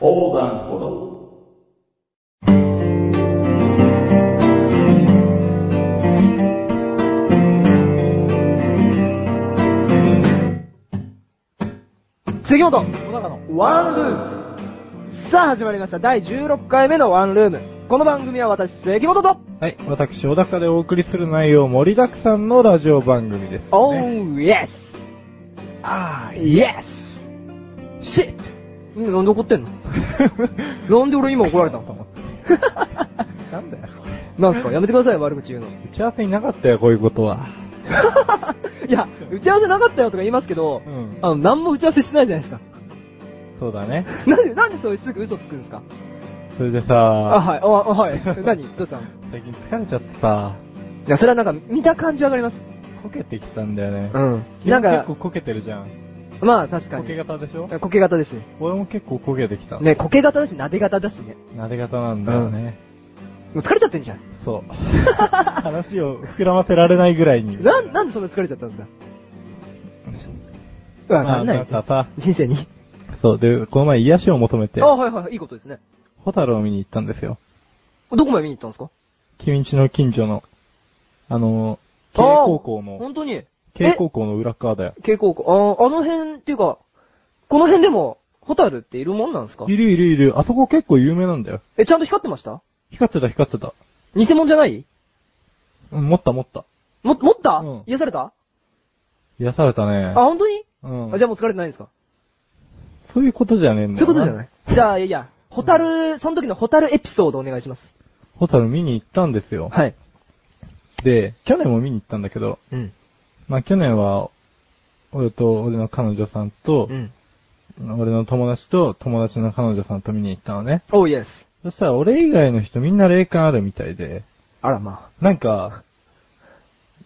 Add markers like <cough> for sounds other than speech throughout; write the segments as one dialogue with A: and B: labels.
A: 横断歩道。
B: 杉本、
C: 小高の。
B: ワンルーム。さあ始まりました。第16回目のワンルーム。この番組は私、杉本と、
C: はい、私、小高でお送りする内容、盛りだくさんのラジオ番組です、ね。
B: オー、イエス
C: あー、
B: イエス
C: シッ
B: みんななんで怒ってんの？<laughs> なんで俺今怒られたの？<laughs>
C: なんだよ、これ。
B: なんすか？やめてくださいよ、悪口言うの。
C: 打ち合わせになかったよ、こういうことは。<laughs>
B: いや、打ち合わせなかったよとか言いますけど、
C: うん
B: あの、何も打ち合わせしてないじゃないですか。
C: そうだね。
B: なんで、なんでそういうすぐ嘘つくんですか？
C: それでさ、
B: あ、はい、あ、あはい。何？どうしたの？い
C: 最近疲れちゃってさ、
B: や、それはなんか、見た感じわかります。
C: こけてきたんだよね。
B: うん。
C: 君
B: なんか
C: 結構、こけてるじゃん。<laughs>
B: まあ確かに。
C: 型でしょ？
B: こけ型ですね。
C: 俺も結構こけてきた。
B: ね、こけ型だし、撫で型だしね。
C: 撫で型なんだよね。
B: もう疲れちゃってんじゃん。
C: そう。<laughs> 話を膨らませられないぐらいに。
B: なん、なんでそんな疲れちゃったんですかわかんない
C: まあ、
B: 人生に。
C: そう、で、この前癒しを求めて
B: あ、、はいはい、いいことですね。
C: ホタルを見に行ったんですよ。
B: どこまで見に行ったんですか？
C: 君んちの近所の、あの、慶高校の、
B: 本当に？
C: 慶高校の裏側だよ。
B: 慶高校。あーあの辺っていうか、この辺でも、ホタルっているもんなんですか？
C: いるいるいる。あそこ結構有名なんだよ。
B: え、ちゃんと光ってました？
C: 光ってた光ってた。
B: 偽物じゃない？
C: うん、持った持った。
B: も、持った、
C: うん
B: 癒された？
C: 癒されたね
B: あ、。本当に、
C: うん。
B: あ、じゃあもう疲れてないんですか？
C: そういうことじゃねえんだよ。
B: そういうことじゃない？いじゃあ、いやいや、ホタル、その時のホタルエピソードお願いします。
C: ホタル見に行ったんですよ。
B: はい。
C: で、去年も見に行ったんだけど、
B: うん。
C: まあ去年は、俺と俺の彼女さんと
B: う、ん。
C: 俺の友達と友達の彼女さんと見に行ったのね。
B: おーイエス。
C: そしたら俺以外の人みんな霊感あるみたいで、
B: あらま
C: なんか、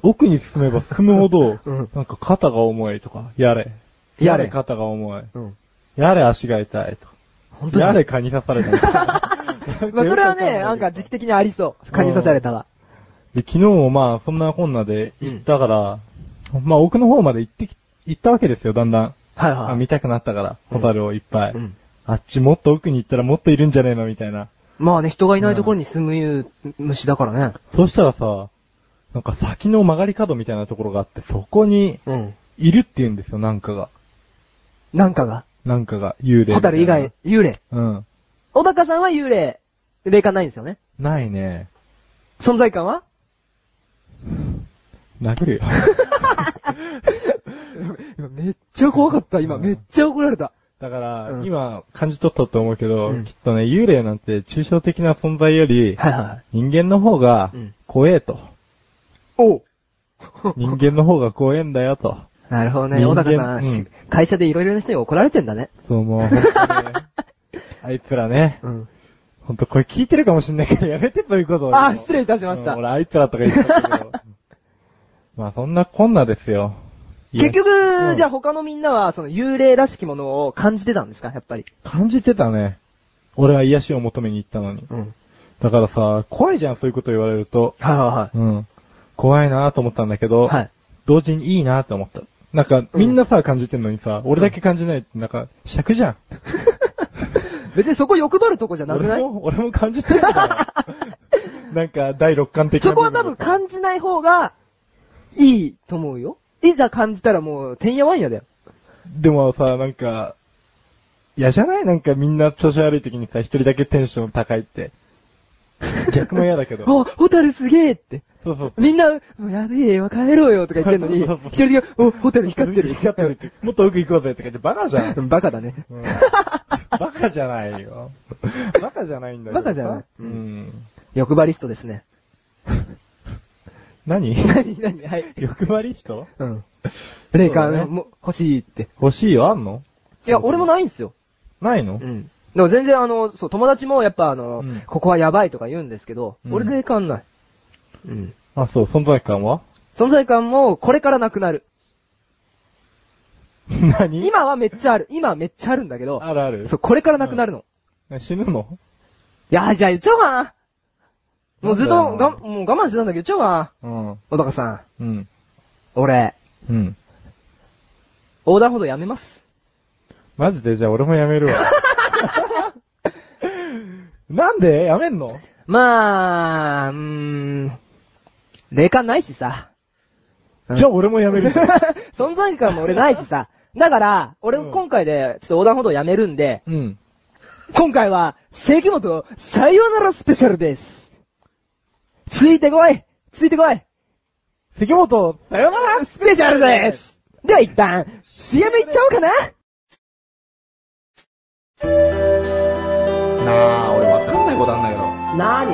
C: 奥に進めば進むほど、<laughs>
B: うん
C: なんか肩が重いとか、やれ。
B: やれ
C: 肩が重い。
B: あ。うん。
C: やれ足が痛いとか。
B: 本当に
C: やれ蚊に刺されたみたいな。<laughs>
B: まあ、それはね、<laughs> なんか時期的にありそう。蚊に刺されたら。
C: で、昨日もまあ、そんなこんなで行ったから、<laughs> まあ奥の方まで行ってき、行ったわけですよ、だんだん。
B: はいは
C: あ見たくなったから、ホタルをいっぱい。
B: うん。
C: あっちもっと奥に行ったらもっといるんじゃねえの？みたいな。
B: まあね、人がいないところに住む虫だからね。
C: そうしたらさ、なんか先の曲がり角みたいなところがあって、そこに
B: うん。
C: いるって言うんですよ、なんかが。
B: なんかが？
C: なんかが、幽霊。
B: ホタル以外、。幽霊。
C: うん。
B: 小高さんは幽霊、霊感ないんですよね？
C: ないね。
B: 存在感は？<laughs>
C: 殴るよ。<laughs> <laughs>
B: 今めっちゃ怖かった、今。
C: うん
B: めっちゃ怒られた。
C: だから、
B: うん
C: 今感じ取ったと思うけど、
B: うん
C: きっとね、幽霊なんて抽象的な存在より、
B: はいは
C: 人間の方が
B: うん
C: 怖えと。
B: い。お <laughs>
C: 人間の方が怖えんだよと。
B: なるほどね。小高さん、会社でいろいろな人に怒られてんだね。
C: そう、もう、<laughs> あいつらね、
B: うん。
C: ほんとこれ聞いてるかもしんないからやめてそういうことを。
B: あ、失礼いたしました
C: うん。俺あいつらとか言ったけど。まあそんなこんなですよ。
B: 結局、
C: うん
B: じゃあ他のみんなは、その幽霊らしきものを感じてたんですか？やっぱり。
C: 感じてたね。俺は癒しを求めに行ったのに。
B: うん。
C: だからさ、怖いじゃん、そういうこと言われると。
B: はいは
C: うん。怖いなと思ったんだけど、
B: いはい。はい。
C: 同時にいいなと思った。なんか、みんなさ、感じてんのにさ、俺だけ感じないって、なんか、尺じゃん。<laughs>
B: 別にそこ欲張るとこじゃなくない？
C: 俺も、俺も感じてるんだよ。<laughs> なんか、第六感的な
B: そこは多分感じない方が、いいと思うよ。いざ感じたらもう、てんやわんやだよ。
C: でもさ、なんか、嫌じゃない？なんかみんな調子悪い時にさ、一人だけテンション高いって。逆も嫌だけど。<laughs>
B: お、ホタルすげえって。
C: そうそう。
B: みんな、やべえわ、帰ろうよとか言ってんのに <laughs> 一人だけ、お、ホタル光ってる。
C: 光ってるって。もっと奥行こうぜって言って、バカじゃん。
B: う <laughs> んバカだね。
C: うんバカじゃないよ。バカじゃないんだよ。
B: バカじゃない
C: うん。
B: 欲張りストですね。
C: 何？
B: 何？何？はい。
C: 欲張り人？
B: うん。霊
C: そうだね
B: 感も欲しいって。
C: 欲しいよ、あんの？
B: いや、俺もないんすよ。
C: ないの？
B: うん。でも全然あの、そう、友達もやっぱあの、
C: うん
B: ここはやばいとか言うんですけど、
C: うん
B: 俺霊感ない。うん。
C: あ、そう、存在感は？
B: 存在感もこれからなくなる。<laughs>
C: 何？
B: 今はめっちゃある。今はめっちゃあるんだけど、
C: あるある。
B: そう、これからなくなるの。
C: 死ぬの？
B: いや、じゃあ言っちゃおうかな。もうずっとが、もう我慢してたんだけどちゃお
C: うん。
B: 小高さん。
C: うん。
B: 俺、
C: うん。
B: 横断歩道やめます。
C: マジで？じゃあ俺もやめるわ。<laughs> なんで？やめんの？
B: まあ、うーん、霊感ないしさ。うん
C: じゃあ俺もやめる。<laughs>
B: 存在感も俺ないしさ。だから、俺
C: うん
B: 今回でちょっと横断歩道やめるんで、
C: うん。
B: 今回は、関本さよならスペシャルです。ついてこいついてこい
C: 関本、さよなら
B: スペシャルですでは一旦、CM いっちゃおうかな
A: なあ、俺わかんないことあんだけど。
B: なに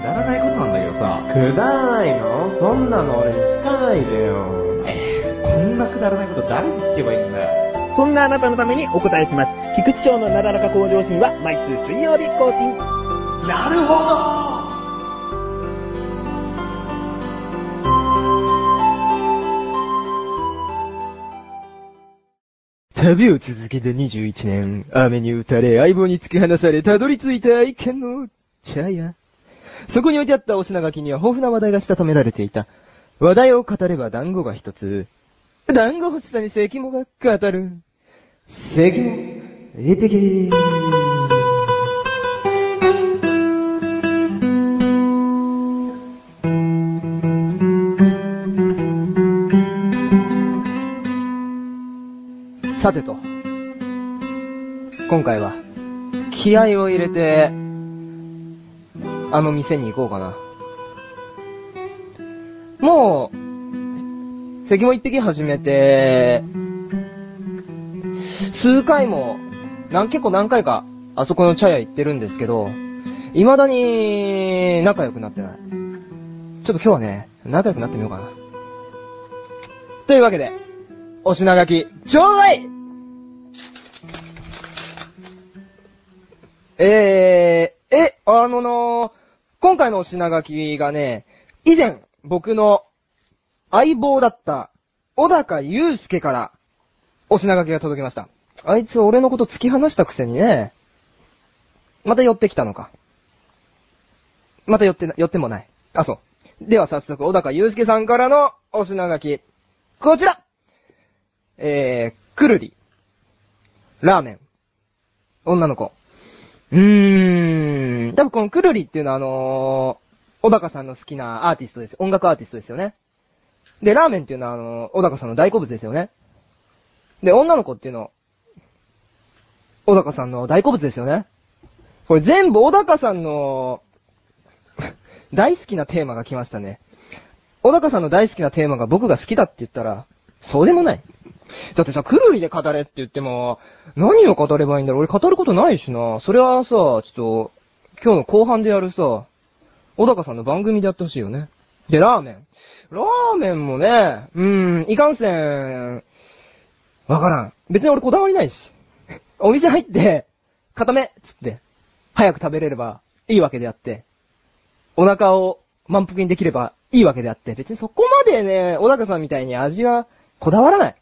A: くだらないことなんだけどさ。
B: くだらないの？そんなの俺に聞かないでよ。
A: えー、こんなくだらないこと誰に聞けばいいんだよ。
D: そんなあなたのためにお答えします。菊池賞のなだらか向上心は毎週水曜日更新。
A: なるほど
B: 旅を続けて21年、雨に打たれ、相棒に突き放され、たどり着いた愛犬の茶屋。そこに置いてあったお品書きには豊富な話題がしたためられていた。話題を語れば団子が一つ。団子欲しさに関もが語る。関も、えてけー。さてと。今回は、気合を入れて、あの店に行こうかな。もう、関も一匹始めて、数回も、なん、結構何回か、あそこの茶屋行ってるんですけど、未だに仲良くなってない。ちょっと今日はね、仲良くなってみようかな。というわけで、お品書き、ちょうだいえー、え、あのの今回のお品書きがね、以前、僕の相棒だった、小高祐介から、お品書きが届きました。あいつ俺のこと突き放したくせにね、また寄ってきたのか。また寄ってな、寄ってもない。あ、そう。では早速、小高祐介さんからのお品書き。こちらえー、くるり。ラーメン。女の子。うーん。多分このくるりっていうのはあのー、小高さんの好きなアーティストです。音楽アーティストですよね。で、ラーメンっていうのはあのー、小高さんの大好物ですよね。で、女の子っていうの、小高さんの大好物ですよね。これ全部小高さんの、<laughs> 大好きなテーマが来ましたね。小高さんの大好きなテーマが僕が好きだって言ったら、そうでもない。だってさ、くるりで語れって言っても、何を語ればいいんだろう？俺語ることないしな。それはさ、ちょっと、今日の後半でやるさ、小高さんの番組でやってほしいよね。で、ラーメン。ラーメンもね、うーん、いかんせん、わからん。別に俺こだわりないし。お店入って、固めっつって、早く食べれればいいわけであって、お腹を満腹にできればいいわけであって、別にそこまでね、小高さんみたいに味はこだわらない。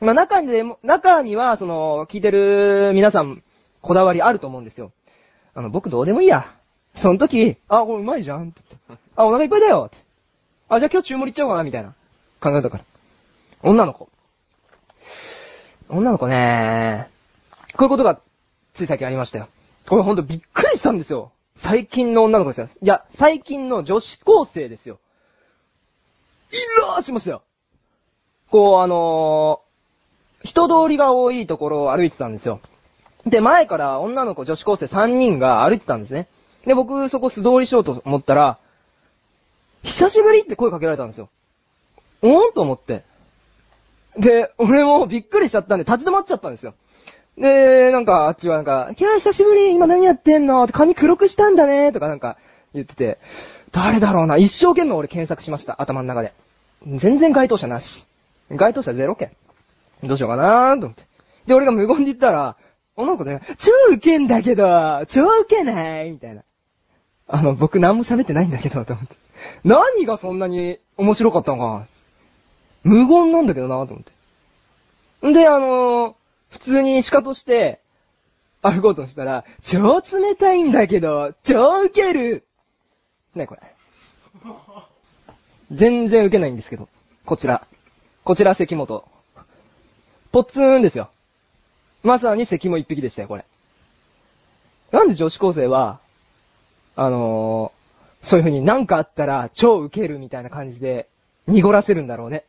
B: まあ中でも、中には、その、聞いてる皆さん、こだわりあると思うんですよ。あの、僕どうでもいいや。その時、あ、これうまいじゃんって。あ、お腹いっぱいだよって。あ、じゃあ今日注文いっちゃおうかな、みたいな考えだから。女の子。女の子ねこういうことが、つい最近ありましたよ。これほんとびっくりしたんですよ。最近の女の子ですよ。いや、最近の女子高生ですよ。いらーしましたよ。こう、あのー人通りが多いところを歩いてたんですよ。で、前から女の子女子高生3人が歩いてたんですね。で、僕そこ素通りしようと思ったら、久しぶりって声かけられたんですよ。おんと思って。で、俺もびっくりしちゃったんで立ち止まっちゃったんですよ。で、なんか、あっちはなんか、いや、久しぶり、今何やってんの？って髪黒くしたんだねとかなんか言ってて、誰だろうな、一生懸命俺検索しました、頭の中で。全然該当者なし。該当者ゼロ件。どうしようかなーと思って。で、俺が無言で言ったら、女の子で、超ウケんだけど、超ウケないみたいな。あの、僕何も喋ってないんだけど、と思って。何がそんなに面白かったのか無言なんだけどなと思って。んで、あのー普通に鹿として、歩こうとしたら、超冷たいんだけど、超ウケるね、これ。全然ウケないんですけど。こちら。こちら関本。ポッツーンですよ。まさに関も一匹でしたよ、これ。なんで女子高生は、あのーそういう風になんかあったら超ウケるみたいな感じで濁らせるんだろうね。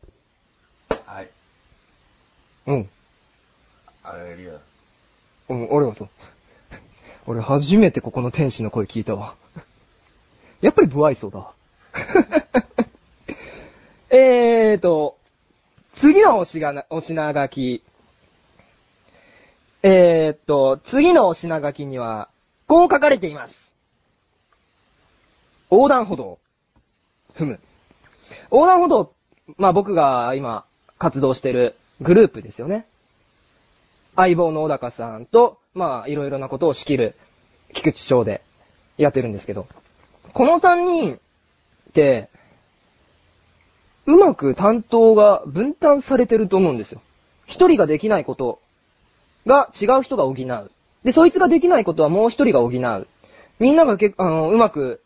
A: はい。
B: うん。
A: あれりよ。
B: うん、ありがとう。俺初めてここの天使の声聞いたわ。やっぱり不愛想だわ。<laughs> えーと、次のおしがな、お品書き。えーと、次のお品書きには、こう書かれています。横断歩道。ふむ。横断歩道、まあ僕が今活動してるグループですよね。相棒の小高さんと、まあ、いろいろなことを仕切る、菊池翔でやってるんですけど、この三人って、うまく担当が分担されてると思うんですよ。一人ができないことが違う人が補う。で、そいつができないことはもう一人が補う。みんながけあの、うまく、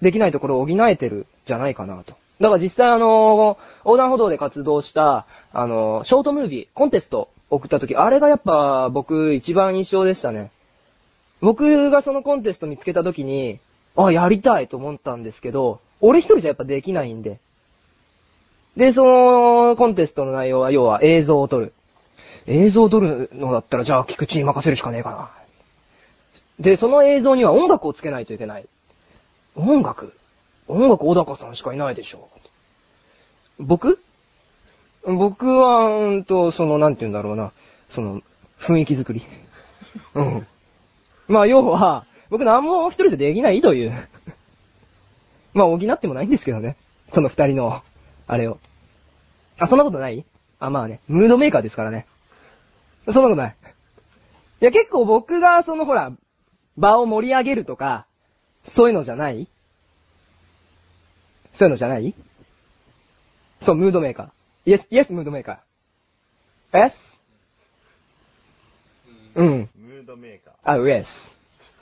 B: できないところを補えてるじゃないかなと。だから実際あの、横断歩道で活動した、あの、ショートムービー、コンテスト送った時、あれがやっぱ僕一番印象でしたね。僕がそのコンテスト見つけた時に、あ、やりたいと思ったんですけど、俺一人じゃやっぱできないんで。で、そのコンテストの内容は要は映像を撮る。映像を撮るのだったらじゃあ菊池に任せるしかねえかな。で、その映像には音楽をつけないといけない。音楽？音楽小高さんしかいないでしょ。僕？僕は、うんと、その、なんて言うんだろうな。その、雰囲気作り。<laughs> うん。まあ、要は、僕何も一人じゃできないという。まあ、補ってもないんですけどね。その二人の、あれを。あ、そんなことない？あ、まあね、ムードメーカーですからね。そんなことない。いや、結構僕が、そのほら、場を盛り上げるとか、そういうのじゃない？そういうのじゃない？そう、ムードメーカー。イエス、イエス、ムードメーカー。エスうん。
C: ムードメーカ
B: あ、ウエス。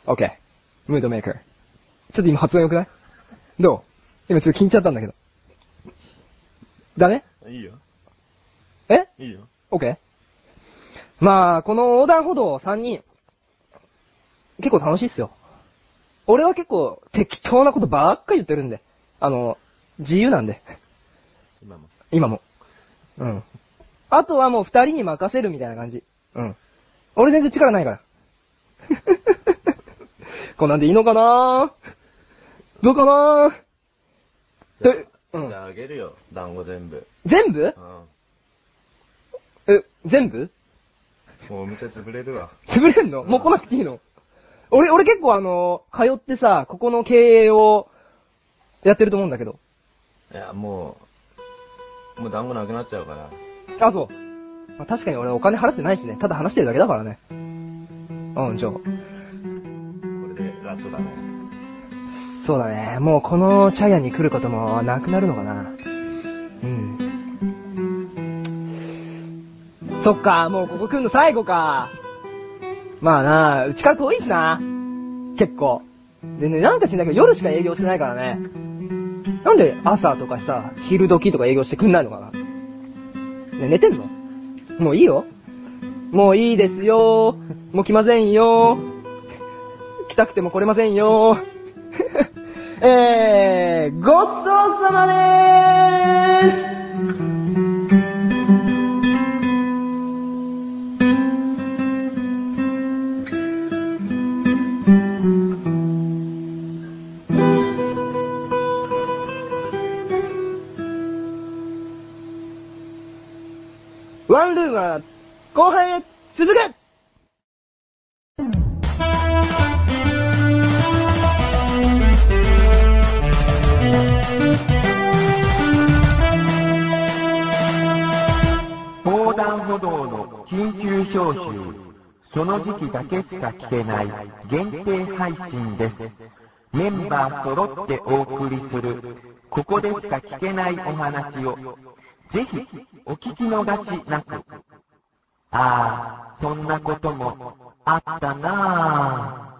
B: オッケー。ムードメーカー。ちょっと今発音良くない？どう？今ちょっと聞いちゃったんだけど。ダメ
C: ー。いいよ。
B: え？
C: いいよ。
B: オッケーまあ、この横断歩道3人、結構楽しいっすよ。俺は結構適当なことばっかり言ってるんで。あの、自由なんで。
C: 今も。
B: 今も。うん。あとはもう二人に任せるみたいな感じ。うん。俺全然力ないから。<laughs> こんなんでいいのかなどうかな？と、うん。
C: ああげるよ。団子全部。
B: 全部？
C: う
B: え、全部？
C: ん。もうお店潰れるわ。
B: 潰れんの？もう来なくていいの？俺、俺結構あの、通ってさ、ここの経営をやってると思うんだけど。
C: いや、もう、もう団子なくなっちゃうから。
B: あ、そう。まあ、確かに俺お金払ってないしね。ただ話してるだけだからね。うん、じゃあ。
C: これでラストだね。
B: そうだね。もうこのチャイアに来ることもなくなるのかな。うん。そっか、もうここ来るの最後か。まあな、うちから遠いしな。結構。でね、なんか知んないけど夜しか営業してないからね。なんで朝とかさ、昼時とか営業してくんないのかな。ね、寝てんの？もういいよ。もういいですよ。もう来ませんよ。来たくても来れませんよ。えー、ごちそうさまでーす。
E: その時期だけしか聞けない限定配信です。メンバー揃ってお送りする、ここでしか聞けないお話を、ぜひお聞き逃しなく。ああ、そんなこともあったなあ。